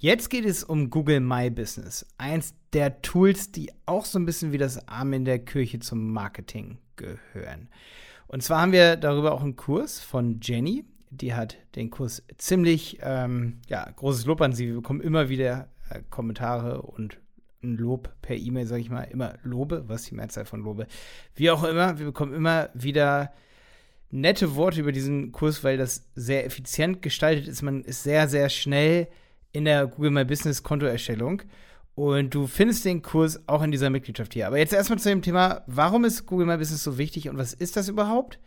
Jetzt geht es um Google My Business, eins der Tools, die auch so ein bisschen wie das Arm in der Kirche zum Marketing gehören. Und zwar haben wir darüber auch einen Kurs von Jenny. Die hat den Kurs ziemlich, ähm, ja, großes Lob an sie. Wir bekommen immer wieder äh, Kommentare und ein Lob per E-Mail, sage ich mal, immer Lobe, was die Mehrzahl von Lobe. Wie auch immer, wir bekommen immer wieder nette Worte über diesen Kurs, weil das sehr effizient gestaltet ist. Man ist sehr, sehr schnell in der Google My Business Kontoerstellung. Und du findest den Kurs auch in dieser Mitgliedschaft hier. Aber jetzt erstmal zu dem Thema, warum ist Google My Business so wichtig und was ist das überhaupt?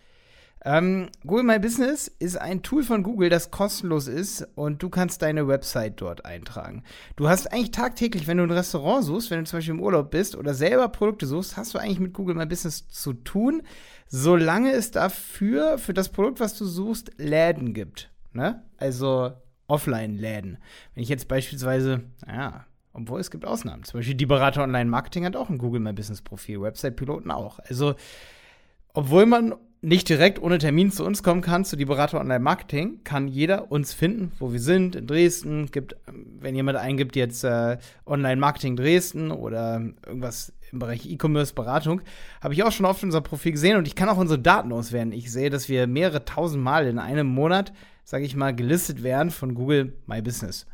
Ähm, Google My Business ist ein Tool von Google, das kostenlos ist und du kannst deine Website dort eintragen. Du hast eigentlich tagtäglich, wenn du ein Restaurant suchst, wenn du zum Beispiel im Urlaub bist oder selber Produkte suchst, hast du eigentlich mit Google My Business zu tun, solange es dafür, für das Produkt, was du suchst, Läden gibt. Ne? Also Offline-Läden. Wenn ich jetzt beispielsweise, naja, obwohl es gibt Ausnahmen. Zum Beispiel die Berater Online Marketing hat auch ein Google My Business Profil, Website-Piloten auch. Also, obwohl man nicht direkt ohne Termin zu uns kommen kann, zu die Berater Online Marketing, kann jeder uns finden, wo wir sind, in Dresden. Gibt, wenn jemand eingibt jetzt äh, Online Marketing Dresden oder irgendwas im Bereich E-Commerce Beratung, habe ich auch schon oft unser Profil gesehen und ich kann auch unsere Daten auswerten. Ich sehe, dass wir mehrere tausend Mal in einem Monat, sage ich mal, gelistet werden von Google My Business.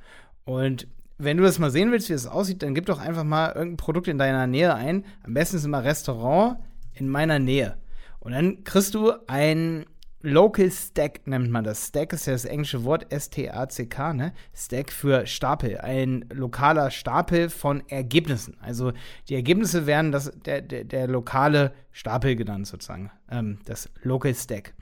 Und wenn du das mal sehen willst, wie das aussieht, dann gib doch einfach mal irgendein Produkt in deiner Nähe ein. Am besten ist immer Restaurant in meiner Nähe. Und dann kriegst du ein Local Stack, nennt man das. Stack ist ja das englische Wort, S-T-A-C-K, ne? Stack für Stapel. Ein lokaler Stapel von Ergebnissen. Also die Ergebnisse werden das, der, der, der lokale Stapel genannt, sozusagen. Ähm, das Local Stack.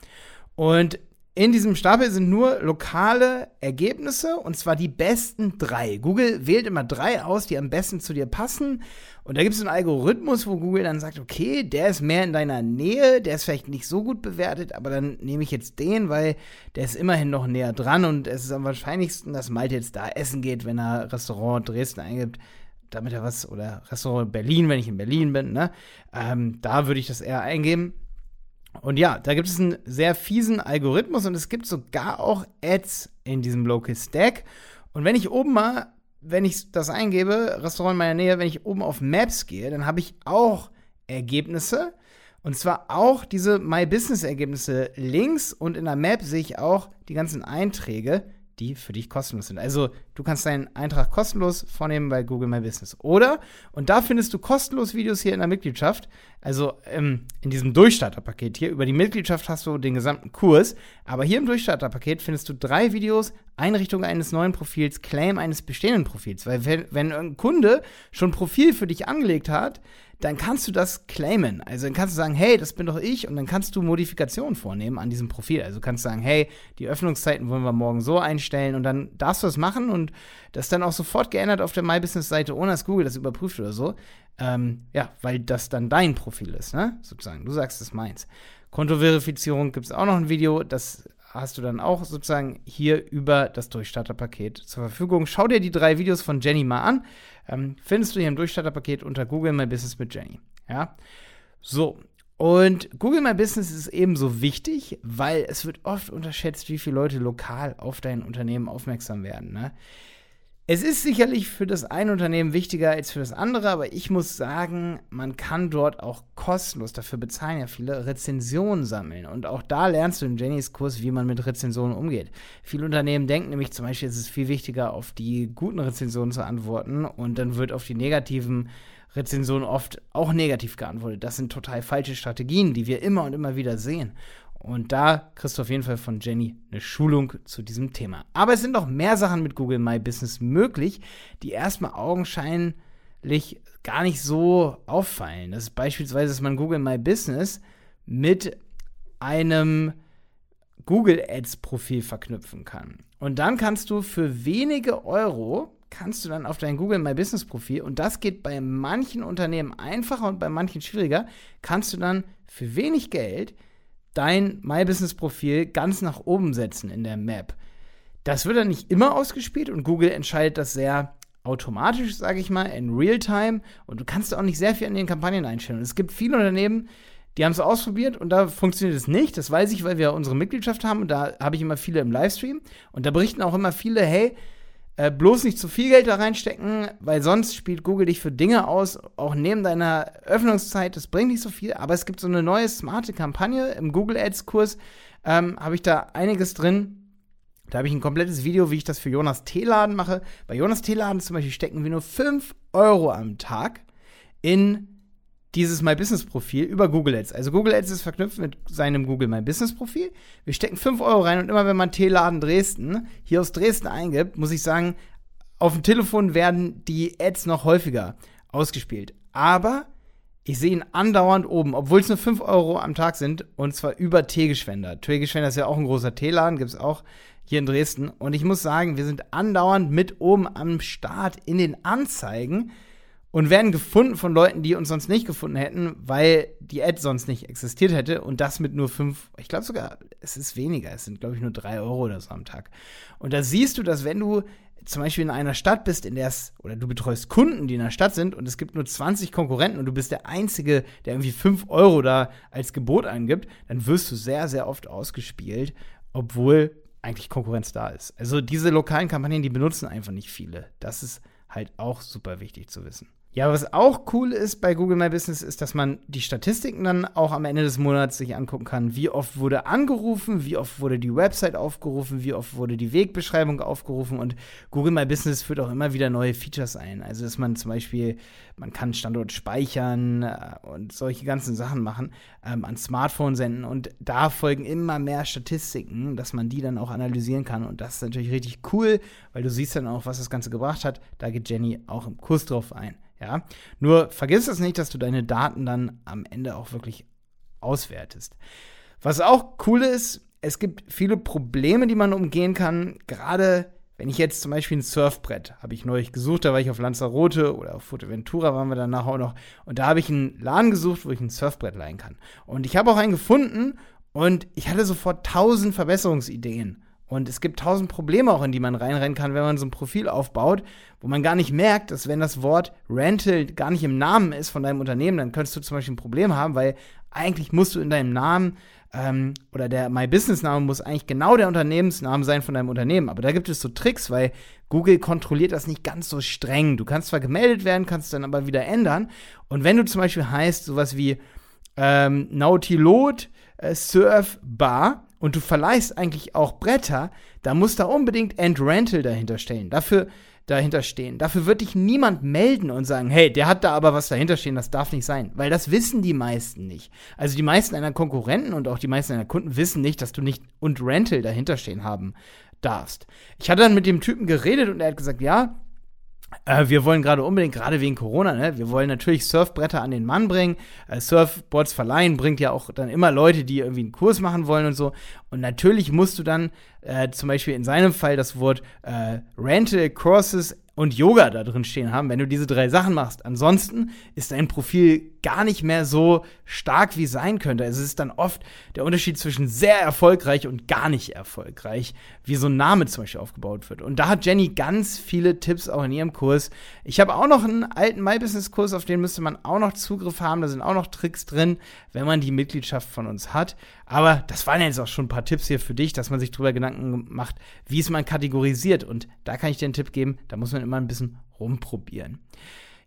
Und in diesem Stapel sind nur lokale Ergebnisse und zwar die besten drei. Google wählt immer drei aus, die am besten zu dir passen. Und da gibt es einen Algorithmus, wo Google dann sagt, okay, der ist mehr in deiner Nähe, der ist vielleicht nicht so gut bewertet, aber dann nehme ich jetzt den, weil der ist immerhin noch näher dran und es ist am wahrscheinlichsten, dass Malte jetzt da essen geht, wenn er Restaurant Dresden eingibt damit er was, oder Restaurant Berlin, wenn ich in Berlin bin, ne? Ähm, da würde ich das eher eingeben. Und ja, da gibt es einen sehr fiesen Algorithmus und es gibt sogar auch Ads in diesem Local Stack. Und wenn ich oben mal, wenn ich das eingebe, Restaurant in meiner Nähe, wenn ich oben auf Maps gehe, dann habe ich auch Ergebnisse. Und zwar auch diese My Business Ergebnisse links und in der Map sehe ich auch die ganzen Einträge die für dich kostenlos sind. Also du kannst deinen Eintrag kostenlos vornehmen bei Google My Business. Oder, und da findest du kostenlos Videos hier in der Mitgliedschaft, also ähm, in diesem Durchstarterpaket hier. Über die Mitgliedschaft hast du den gesamten Kurs, aber hier im Durchstarterpaket findest du drei Videos, Einrichtung eines neuen Profils, Claim eines bestehenden Profils. Weil wenn, wenn ein Kunde schon ein Profil für dich angelegt hat, dann kannst du das claimen. Also dann kannst du sagen, hey, das bin doch ich und dann kannst du Modifikationen vornehmen an diesem Profil. Also du kannst sagen, hey, die Öffnungszeiten wollen wir morgen so einstellen und dann darfst du das machen und das dann auch sofort geändert auf der My Business Seite, ohne dass Google das überprüft oder so. Ähm, ja, weil das dann dein Profil ist, ne? Sozusagen. Du sagst, das ist meins. Kontoverifizierung gibt es auch noch ein Video, das hast du dann auch sozusagen hier über das Durchstarterpaket zur Verfügung. Schau dir die drei Videos von Jenny mal an. Ähm, findest du hier im Durchstarterpaket unter Google My Business mit Jenny. Ja. So. Und Google My Business ist ebenso wichtig, weil es wird oft unterschätzt, wie viele Leute lokal auf dein Unternehmen aufmerksam werden. Ne? Es ist sicherlich für das eine Unternehmen wichtiger als für das andere, aber ich muss sagen, man kann dort auch kostenlos, dafür bezahlen ja viele, Rezensionen sammeln. Und auch da lernst du in Jennys Kurs, wie man mit Rezensionen umgeht. Viele Unternehmen denken nämlich zum Beispiel, es ist viel wichtiger, auf die guten Rezensionen zu antworten und dann wird auf die negativen Rezensionen oft auch negativ geantwortet. Das sind total falsche Strategien, die wir immer und immer wieder sehen. Und da kriegst du auf jeden Fall von Jenny eine Schulung zu diesem Thema. Aber es sind noch mehr Sachen mit Google My Business möglich, die erstmal augenscheinlich gar nicht so auffallen. Das ist beispielsweise, dass man Google My Business mit einem Google Ads Profil verknüpfen kann. Und dann kannst du für wenige Euro kannst du dann auf dein Google My Business Profil und das geht bei manchen Unternehmen einfacher und bei manchen schwieriger, kannst du dann für wenig Geld dein My Business Profil ganz nach oben setzen in der Map. Das wird dann nicht immer ausgespielt und Google entscheidet das sehr automatisch, sage ich mal, in Realtime und du kannst auch nicht sehr viel an den Kampagnen einstellen. Und es gibt viele Unternehmen, die haben es ausprobiert und da funktioniert es nicht. Das weiß ich, weil wir unsere Mitgliedschaft haben und da habe ich immer viele im Livestream und da berichten auch immer viele, hey, Äh, bloß nicht zu viel Geld da reinstecken, weil sonst spielt Google dich für Dinge aus, auch neben deiner Öffnungszeit. Das bringt nicht so viel, aber es gibt so eine neue smarte Kampagne im Google Ads Kurs. Ähm, habe ich da einiges drin. Da habe ich ein komplettes Video, wie ich das für Jonas T-Laden mache. Bei Jonas T-Laden zum Beispiel stecken wir nur 5 Euro am Tag in dieses My Business Profil über Google Ads. Also Google Ads ist verknüpft mit seinem Google My Business Profil. Wir stecken 5 Euro rein und immer wenn man T-Laden Dresden hier aus Dresden eingibt, muss ich sagen, auf dem Telefon werden die Ads noch häufiger ausgespielt. Aber ich sehe ihn andauernd oben, obwohl es nur 5 Euro am Tag sind und zwar über T-Geschwender. T-Geschwender ist ja auch ein großer T-Laden, gibt es auch hier in Dresden. Und ich muss sagen, wir sind andauernd mit oben am Start in den Anzeigen und werden gefunden von Leuten, die uns sonst nicht gefunden hätten, weil die Ad sonst nicht existiert hätte und das mit nur fünf, ich glaube sogar, es ist weniger, es sind glaube ich nur drei Euro oder so am Tag. Und da siehst du, dass wenn du zum Beispiel in einer Stadt bist, in der es, oder du betreust Kunden, die in der Stadt sind und es gibt nur 20 Konkurrenten und du bist der Einzige, der irgendwie 5 Euro da als Gebot angibt, dann wirst du sehr, sehr oft ausgespielt, obwohl eigentlich Konkurrenz da ist. Also diese lokalen Kampagnen, die benutzen einfach nicht viele. Das ist halt auch super wichtig zu wissen. Ja, was auch cool ist bei Google My Business, ist, dass man die Statistiken dann auch am Ende des Monats sich angucken kann. Wie oft wurde angerufen, wie oft wurde die Website aufgerufen, wie oft wurde die Wegbeschreibung aufgerufen und Google My Business führt auch immer wieder neue Features ein. Also, dass man zum Beispiel, man kann Standort speichern äh, und solche ganzen Sachen machen, ähm, an Smartphone senden und da folgen immer mehr Statistiken, dass man die dann auch analysieren kann und das ist natürlich richtig cool, weil du siehst dann auch, was das Ganze gebracht hat. Da geht Jenny auch im Kurs drauf ein. Ja? Nur vergiss es nicht, dass du deine Daten dann am Ende auch wirklich auswertest. Was auch cool ist, es gibt viele Probleme, die man umgehen kann. Gerade wenn ich jetzt zum Beispiel ein Surfbrett habe ich neulich gesucht, da war ich auf Lanzarote oder auf Fuerteventura waren wir danach auch noch. Und da habe ich einen Laden gesucht, wo ich ein Surfbrett leihen kann. Und ich habe auch einen gefunden und ich hatte sofort tausend Verbesserungsideen. Und es gibt tausend Probleme auch, in die man reinrennen kann, wenn man so ein Profil aufbaut, wo man gar nicht merkt, dass wenn das Wort Rental gar nicht im Namen ist von deinem Unternehmen, dann könntest du zum Beispiel ein Problem haben, weil eigentlich musst du in deinem Namen ähm, oder der My Business Name muss eigentlich genau der Unternehmensname sein von deinem Unternehmen. Aber da gibt es so Tricks, weil Google kontrolliert das nicht ganz so streng. Du kannst zwar gemeldet werden, kannst dann aber wieder ändern. Und wenn du zum Beispiel heißt sowas wie ähm, Nautilot äh, Surf Bar, und du verleihst eigentlich auch Bretter, da muss da unbedingt End Rental dahinter stehen. Dafür dahinter stehen. Dafür wird dich niemand melden und sagen, hey, der hat da aber was dahinter stehen, das darf nicht sein. Weil das wissen die meisten nicht. Also die meisten deiner Konkurrenten und auch die meisten deiner Kunden wissen nicht, dass du nicht und Rental dahinter stehen haben darfst. Ich hatte dann mit dem Typen geredet und er hat gesagt, ja, äh, wir wollen gerade unbedingt, gerade wegen Corona, ne, wir wollen natürlich Surfbretter an den Mann bringen. Äh, Surfboards verleihen bringt ja auch dann immer Leute, die irgendwie einen Kurs machen wollen und so. Und natürlich musst du dann äh, zum Beispiel in seinem Fall das Wort äh, Rental Courses und Yoga da drin stehen haben, wenn du diese drei Sachen machst. Ansonsten ist dein Profil gar nicht mehr so stark wie sein könnte. Es ist dann oft der Unterschied zwischen sehr erfolgreich und gar nicht erfolgreich, wie so ein Name zum Beispiel aufgebaut wird. Und da hat Jenny ganz viele Tipps auch in ihrem Kurs. Ich habe auch noch einen alten My Business Kurs, auf den müsste man auch noch Zugriff haben. Da sind auch noch Tricks drin, wenn man die Mitgliedschaft von uns hat. Aber das waren jetzt auch schon ein paar Tipps hier für dich, dass man sich darüber Gedanken macht, wie es man kategorisiert. Und da kann ich dir einen Tipp geben, da muss man immer ein bisschen rumprobieren.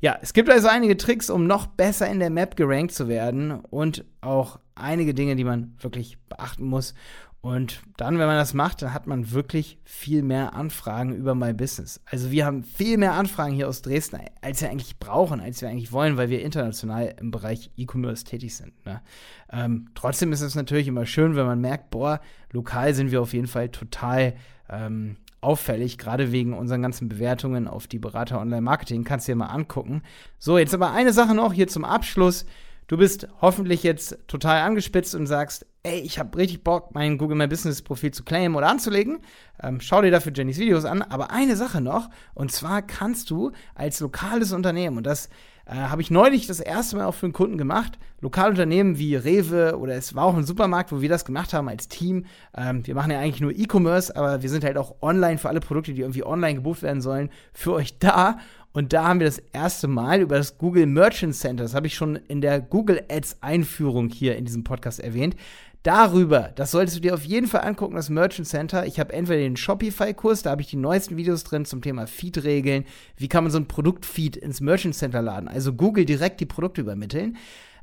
Ja, es gibt also einige Tricks, um noch besser in der Map gerankt zu werden und auch einige Dinge, die man wirklich beachten muss. Und dann, wenn man das macht, dann hat man wirklich viel mehr Anfragen über My Business. Also wir haben viel mehr Anfragen hier aus Dresden, als wir eigentlich brauchen, als wir eigentlich wollen, weil wir international im Bereich E-Commerce tätig sind. Ne? Ähm, trotzdem ist es natürlich immer schön, wenn man merkt, boah, lokal sind wir auf jeden Fall total ähm, auffällig, gerade wegen unseren ganzen Bewertungen auf die Berater Online Marketing. Kannst du dir mal angucken. So, jetzt aber eine Sache noch hier zum Abschluss. Du bist hoffentlich jetzt total angespitzt und sagst, ey, ich habe richtig Bock, mein Google My Business Profil zu claimen oder anzulegen. Ähm, schau dir dafür Jennys Videos an. Aber eine Sache noch, und zwar kannst du als lokales Unternehmen, und das äh, habe ich neulich das erste Mal auch für einen Kunden gemacht. Lokalunternehmen wie Rewe oder es war auch ein Supermarkt, wo wir das gemacht haben als Team. Ähm, wir machen ja eigentlich nur E-Commerce, aber wir sind halt auch online für alle Produkte, die irgendwie online gebucht werden sollen, für euch da. Und da haben wir das erste Mal über das Google Merchant Center, das habe ich schon in der Google Ads Einführung hier in diesem Podcast erwähnt, darüber, das solltest du dir auf jeden Fall angucken, das Merchant Center. Ich habe entweder den Shopify-Kurs, da habe ich die neuesten Videos drin zum Thema Feed-Regeln. Wie kann man so ein Produktfeed ins Merchant Center laden? Also Google direkt die Produkte übermitteln.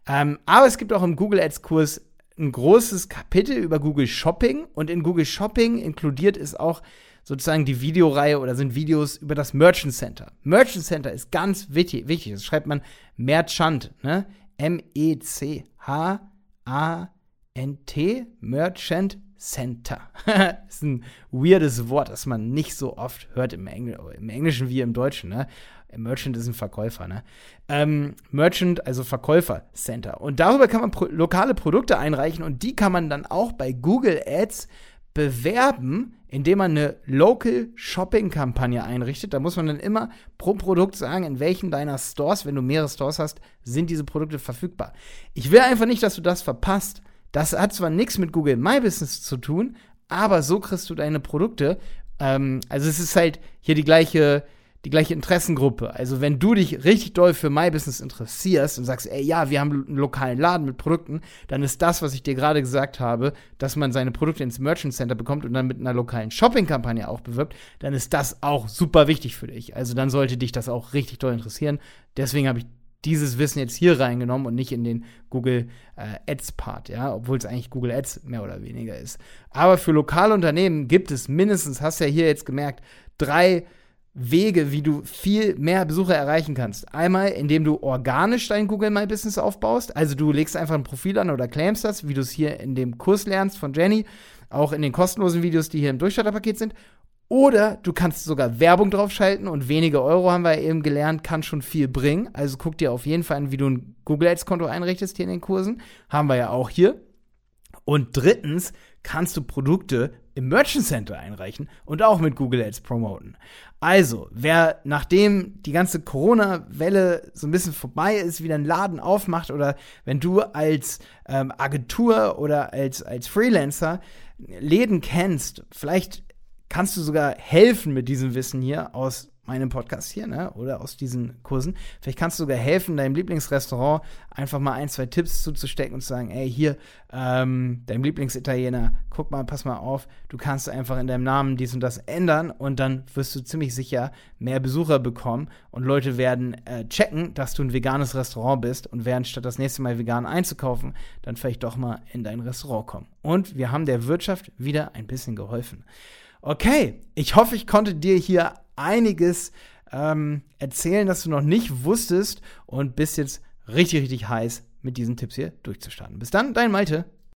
Ähm, aber es gibt auch im Google Ads-Kurs ein großes Kapitel über Google Shopping und in Google Shopping inkludiert ist auch sozusagen die Videoreihe oder sind Videos über das Merchant Center. Merchant Center ist ganz wichtig. wichtig. Das schreibt man Merchant, ne? M-E-C-H-A-N-T, Merchant Center. das ist ein weirdes Wort, das man nicht so oft hört im, Engl im Englischen wie im Deutschen. Ne? Merchant ist ein Verkäufer, ne? Ähm, Merchant, also Verkäufer Center. Und darüber kann man pro lokale Produkte einreichen und die kann man dann auch bei Google Ads bewerben, indem man eine Local Shopping Kampagne einrichtet. Da muss man dann immer pro Produkt sagen, in welchen deiner Stores, wenn du mehrere Stores hast, sind diese Produkte verfügbar. Ich will einfach nicht, dass du das verpasst. Das hat zwar nichts mit Google My Business zu tun, aber so kriegst du deine Produkte. Ähm, also es ist halt hier die gleiche die gleiche Interessengruppe. Also wenn du dich richtig doll für My Business interessierst und sagst, ey, ja, wir haben einen lokalen Laden mit Produkten, dann ist das, was ich dir gerade gesagt habe, dass man seine Produkte ins Merchant Center bekommt und dann mit einer lokalen Shopping-Kampagne auch bewirbt, dann ist das auch super wichtig für dich. Also dann sollte dich das auch richtig doll interessieren. Deswegen habe ich dieses Wissen jetzt hier reingenommen und nicht in den Google äh, Ads Part, ja, obwohl es eigentlich Google Ads mehr oder weniger ist. Aber für lokale Unternehmen gibt es mindestens, hast ja hier jetzt gemerkt, drei Wege, wie du viel mehr Besucher erreichen kannst. Einmal, indem du organisch dein Google My Business aufbaust. Also du legst einfach ein Profil an oder claimst das, wie du es hier in dem Kurs lernst von Jenny, auch in den kostenlosen Videos, die hier im Durchstarterpaket sind. Oder du kannst sogar Werbung draufschalten und wenige Euro haben wir eben gelernt, kann schon viel bringen. Also guck dir auf jeden Fall an, wie du ein Google Ads Konto einrichtest hier in den Kursen. Haben wir ja auch hier. Und drittens kannst du Produkte im Merchant Center einreichen und auch mit Google Ads promoten. Also, wer nachdem die ganze Corona-Welle so ein bisschen vorbei ist, wieder einen Laden aufmacht oder wenn du als ähm, Agentur oder als, als Freelancer Läden kennst, vielleicht kannst du sogar helfen mit diesem Wissen hier aus meinem Podcast hier, ne? Oder aus diesen Kursen. Vielleicht kannst du sogar helfen, deinem Lieblingsrestaurant einfach mal ein, zwei Tipps zuzustecken und zu sagen, ey, hier, ähm, deinem Lieblingsitaliener, guck mal, pass mal auf, du kannst einfach in deinem Namen dies und das ändern und dann wirst du ziemlich sicher mehr Besucher bekommen und Leute werden äh, checken, dass du ein veganes Restaurant bist und werden statt das nächste Mal vegan einzukaufen, dann vielleicht doch mal in dein Restaurant kommen. Und wir haben der Wirtschaft wieder ein bisschen geholfen. Okay, ich hoffe, ich konnte dir hier einiges ähm, erzählen, das du noch nicht wusstest und bist jetzt richtig, richtig heiß, mit diesen Tipps hier durchzustarten. Bis dann, dein Malte.